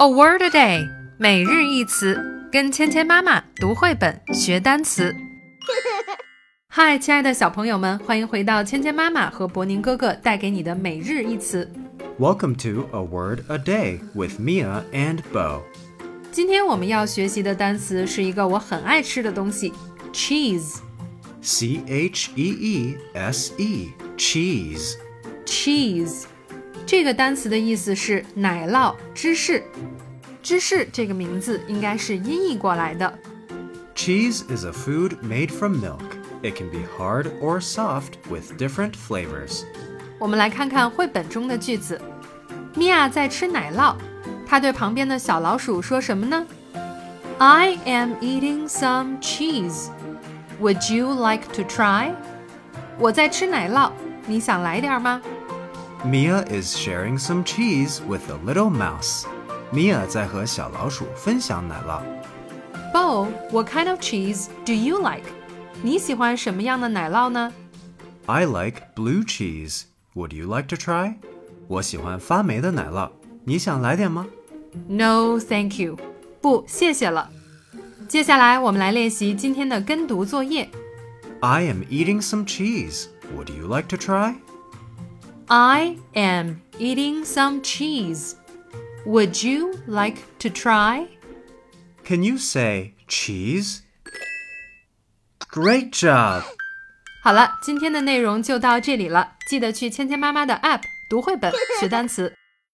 A word a day，每日一词，跟芊芊妈妈读绘本学单词。嗨，亲爱的小朋友们，欢迎回到芊芊妈妈和博宁哥哥带给你的每日一词。Welcome to A Word a Day with Mia and Bo. 今天我们要学习的单词是一个我很爱吃的东西，cheese。 C H E E S E, cheese. cheese 这个单词的意思是奶酪、芝士。芝士这个名字应该是音译过来的。 Cheese is a food made from milk. It can be hard or soft with different flavors. 我们来看看绘本中的句子。米娅在吃奶酪，她对旁边的小老鼠说什么呢？I am eating some cheese. Would you like to try? 我在吃奶酪，你想来点吗？ Mia is sharing some cheese with a little mouse. Mia 在和小老鼠分享奶酪。 Bo, what kind of cheese do you like? 你喜欢什么样的奶酪呢 I like blue cheese. Would you like to try? 我喜欢发霉的奶酪，你想来点吗？ ？No, thank you. 不，谢谢了。接下来我们来练习今天的跟读作业。 I am eating some cheese. Would you like to try? I am eating some cheese. Would you like to try? Can you say cheese? Great job! 好了，今天的内容就到这里了。记得去芊芊妈妈的 App 读绘本学单词。